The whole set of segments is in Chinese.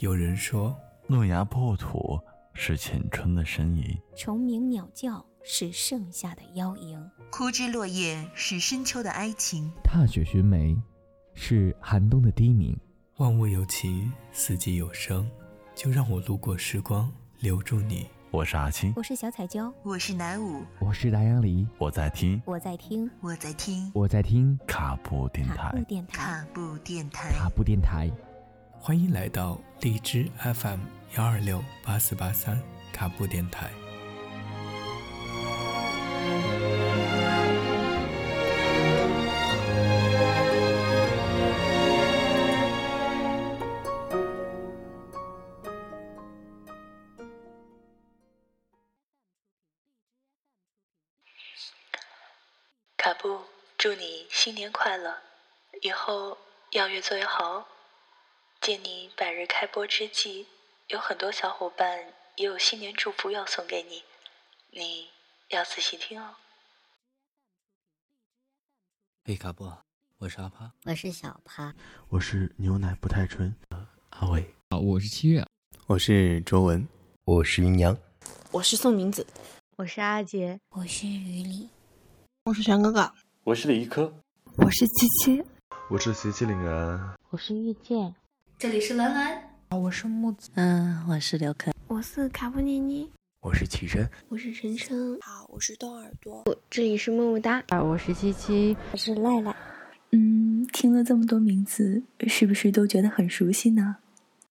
有人说，诺亚破土是浅春的呻吟，虫鸣鸟叫是盛夏的邀迎，枯枝落叶是深秋的哀情，踏雪寻梅是寒冬的低鸣。万物有情，四季有声，就让我路过时光，留住你。我是阿青，我是小彩椒，我是南舞，我是达阳梨，我在听，我在听，我在听，我在听卡布电卡布。电台。卡布电台。卡布电台。欢迎来到荔枝 FM 幺二六八四八三卡布电台。卡布，祝你新年快乐，以后要越做越好哦。借你百日开播之际，有很多小伙伴也有新年祝福要送给你，你要仔细听哦。嘿，卡布，我是阿趴，我是小趴，我是牛奶不太纯，阿伟，好，我是七月，我是卓文，我是云阳，我是宋明子，我是阿杰，我是于理，我是玄哥哥，我是李一科，我是七七，我是徐麒麟人，我是遇见，这里是兰兰，我是木子，嗯，我是刘可，我是卡布妮妮，我是启生，我是晨晨，好，我是豆耳朵，这里是么么哒，啊我是七七，我是赖赖。嗯，听了这么多名字，是不是都觉得很熟悉呢？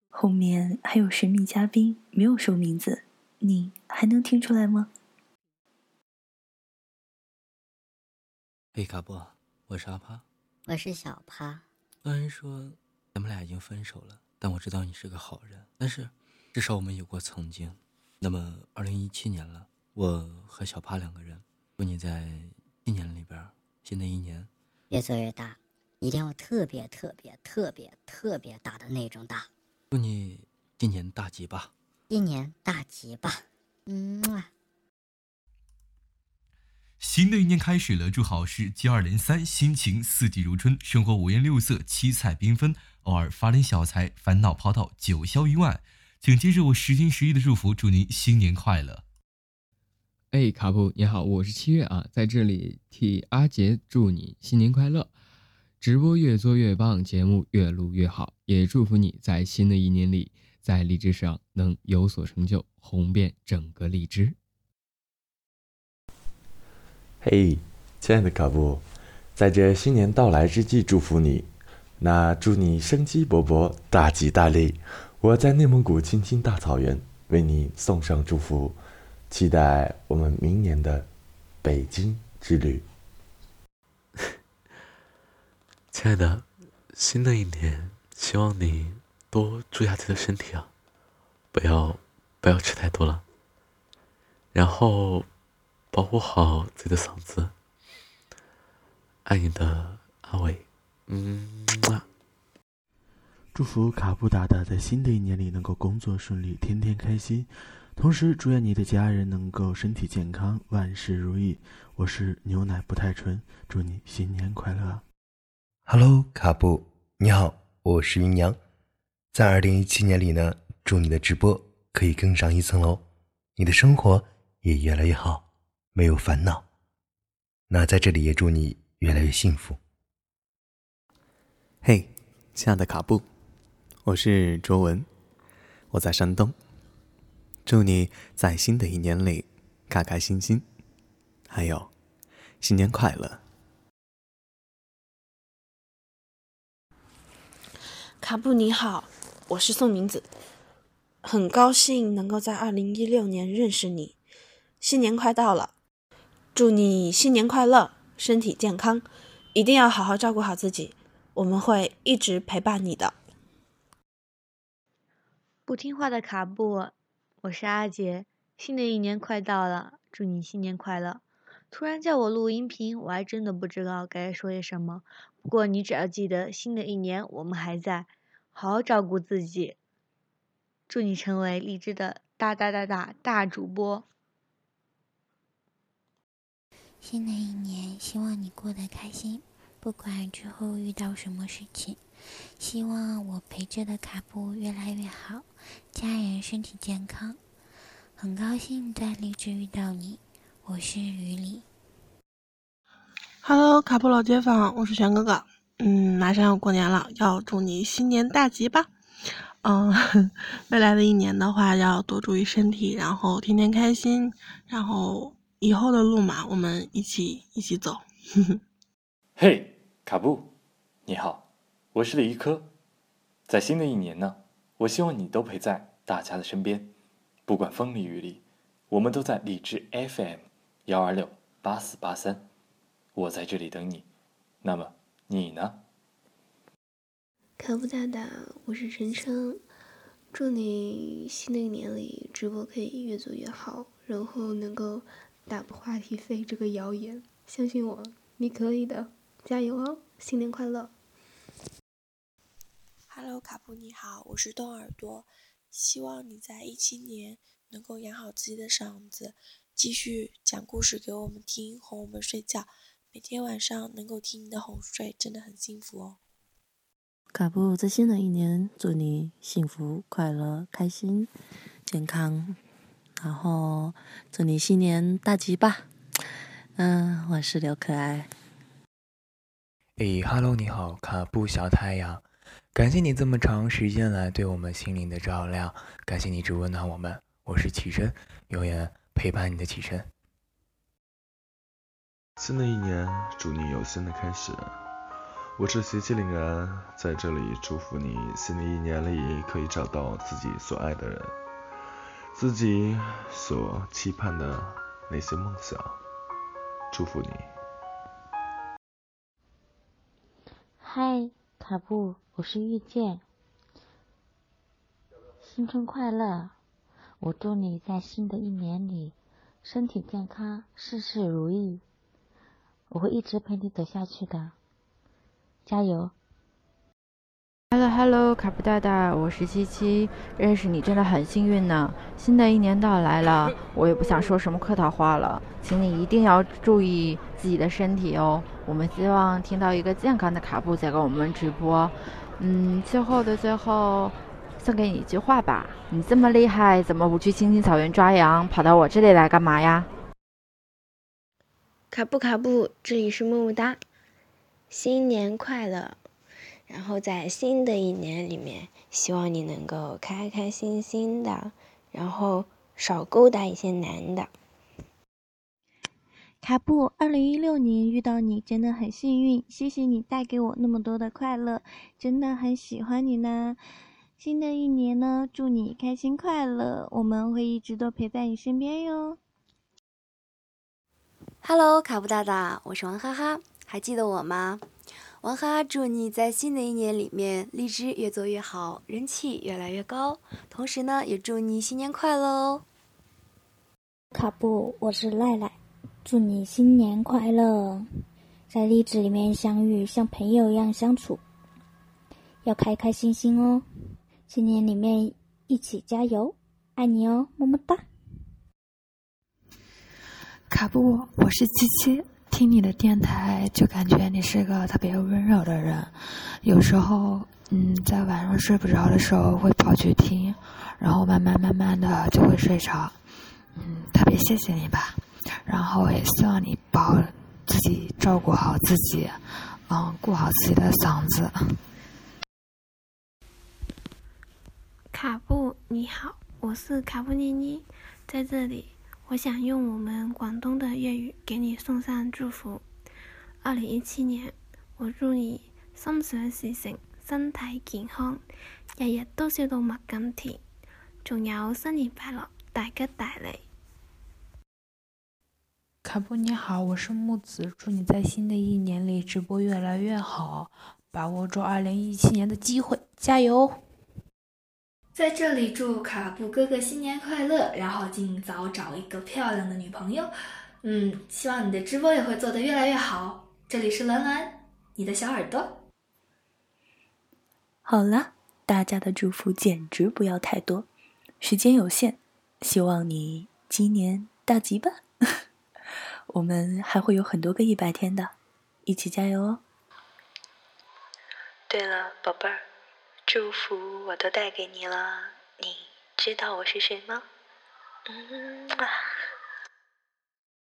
后面还有神秘嘉宾没有说名字，你还能听出来吗？嘿，卡布，我是阿趴，我是小趴。虽然说咱们俩已经分手了，但我知道你是个好人。但是，至少我们有过曾经。那么，二零一七年了，我和小帕两个人，祝你在今年里边，新的一年。越做越大，一定要特别特别特别特别大的那种大。祝你今年大吉吧！一年大吉吧！嗯啊。新的一年开始了，祝好事接二连三，心情四季如春，生活五颜六色，七彩缤纷，偶尔发点小财，烦恼抛到九霄云外。请接受我十心十意的祝福，祝您新年快乐！哎，卡布你好，我是七月啊，在这里替阿杰祝你新年快乐，直播越做越棒，节目越录越好，也祝福你在新的一年里，在荔枝上能有所成就，红遍整个荔枝。嘿，亲爱的卡布，在这新年到来之际，祝福你，那祝你生机勃勃，大吉大利。我在内蒙古青青大草原为你送上祝福。期待我们明年的北京之旅。亲爱的，新的一年，希望你多注意下自己的身体啊，不要不要吃太多了，然后保护好自己的嗓子。爱你的阿伟，嗯啊。祝福卡布达达在新的一年里能够工作顺利，天天开心。同时，祝愿你的家人能够身体健康，万事如意。我是牛奶不太纯，祝你新年快乐。Hello，卡布，你好，我是云阳。在二零一七年里呢，祝你的直播可以更上一层楼，你的生活也越来越好，没有烦恼。那在这里也祝你越来越幸福。嘿，亲爱的卡布，我是卓文，我在山东。祝你在新的一年里开开心心，还有新年快乐！卡布你好，我是宋明子，很高兴能够在二零一六年认识你。新年快到了，祝你新年快乐，身体健康，一定要好好照顾好自己，我们会一直陪伴你的。不听话的卡布。我是阿杰，新的一年快到了，祝你新年快乐。突然叫我录音频，我还真的不知道该说些什么。不过你只要记得，新的一年我们还在，好好照顾自己。祝你成为荔枝的大大大大大主播。新的一年，希望你过得开心，不管之后遇到什么事情，希望我陪着的卡布越来越好，家人身体健康。很高兴在荔枝遇到你，我是于里。Hello，卡布老街坊，我是玄哥哥。嗯，马上要过年了，要祝你新年大吉吧。嗯，未来的一年的话，要多注意身体，然后天天开心，然后以后的路嘛，我们一起一起走。哼 哼嘿，卡布，你好，我是李一科。在新的一年呢，我希望你都陪在大家的身边。不管风里雨里，我们都在理智 FM 幺二六八四八三，我在这里等你。那么你呢？卡布大大，我是晨晨，祝你新的一年里直播可以越做越好，然后能够打破话题费这个谣言。相信我，你可以的，加油哦！新年快乐！Hello，卡布你好，我是动耳朵。希望你在一七年能够养好自己的嗓子，继续讲故事给我们听，哄我们睡觉。每天晚上能够听你的哄睡，真的很幸福哦。卡布，在新的一年，祝你幸福、快乐、开心、健康，然后祝你新年大吉吧。嗯，我是刘可爱。诶哈喽，你好，卡布小太阳。感谢你这么长时间来对我们心灵的照亮，感谢你一直温暖我们。我是启真，永远陪伴你的启真。新的一年，祝你有新的开始。我是邪气凛然，在这里祝福你，新的一年里可以找到自己所爱的人，自己所期盼的那些梦想。祝福你。嗨。卡布，我是遇见，新春快乐！我祝你在新的一年里身体健康，事事如意。我会一直陪你走下去的，加油！Hello Hello，卡布大大，我是七七，认识你真的很幸运呢。新的一年到来了，我也不想说什么客套话了，请你一定要注意自己的身体哦。我们希望听到一个健康的卡布在跟我们直播。嗯，最后的最后，送给你一句话吧：你这么厉害，怎么不去青青草原抓羊，跑到我这里来干嘛呀？卡布卡布，这里是么么哒，新年快乐！然后在新的一年里面，希望你能够开开心心的，然后少勾搭一些男的。卡布，二零一六年遇到你真的很幸运，谢谢你带给我那么多的快乐，真的很喜欢你呢。新的一年呢，祝你开心快乐，我们会一直都陪在你身边哟。Hello，卡布大大，我是王哈哈，还记得我吗？王哈哈，祝你在新的一年里面荔枝越做越好，人气越来越高。同时呢，也祝你新年快乐哦！卡布，我是赖赖，祝你新年快乐，在荔枝里面相遇，像朋友一样相处，要开开心心哦！新年里面一起加油，爱你哦，么么哒！卡布，我是七七。听你的电台，就感觉你是个特别温柔的人。有时候，嗯，在晚上睡不着的时候会跑去听，然后慢慢慢慢的就会睡着。嗯，特别谢谢你吧。然后也希望你保自己照顾好自己，嗯，顾好自己的嗓子。卡布你好，我是卡布妮妮，在这里。我想用我们广东的粤语给你送上祝福。二零一七年，我祝你心想事成，身体健康，日日都笑到麦咁甜。仲有新年快乐，大吉大利。卡布你好，我是木子，祝你在新的一年里直播越来越好，把握住二零一七年的机会，加油！在这里祝卡布哥哥新年快乐，然后尽早找一个漂亮的女朋友。嗯，希望你的直播也会做得越来越好。这里是兰兰，你的小耳朵。好了，大家的祝福简直不要太多，时间有限，希望你今年大吉吧。我们还会有很多个一百天的，一起加油哦。对了，宝贝儿，祝福我都带给你了，你知道我是谁吗？嗯啊。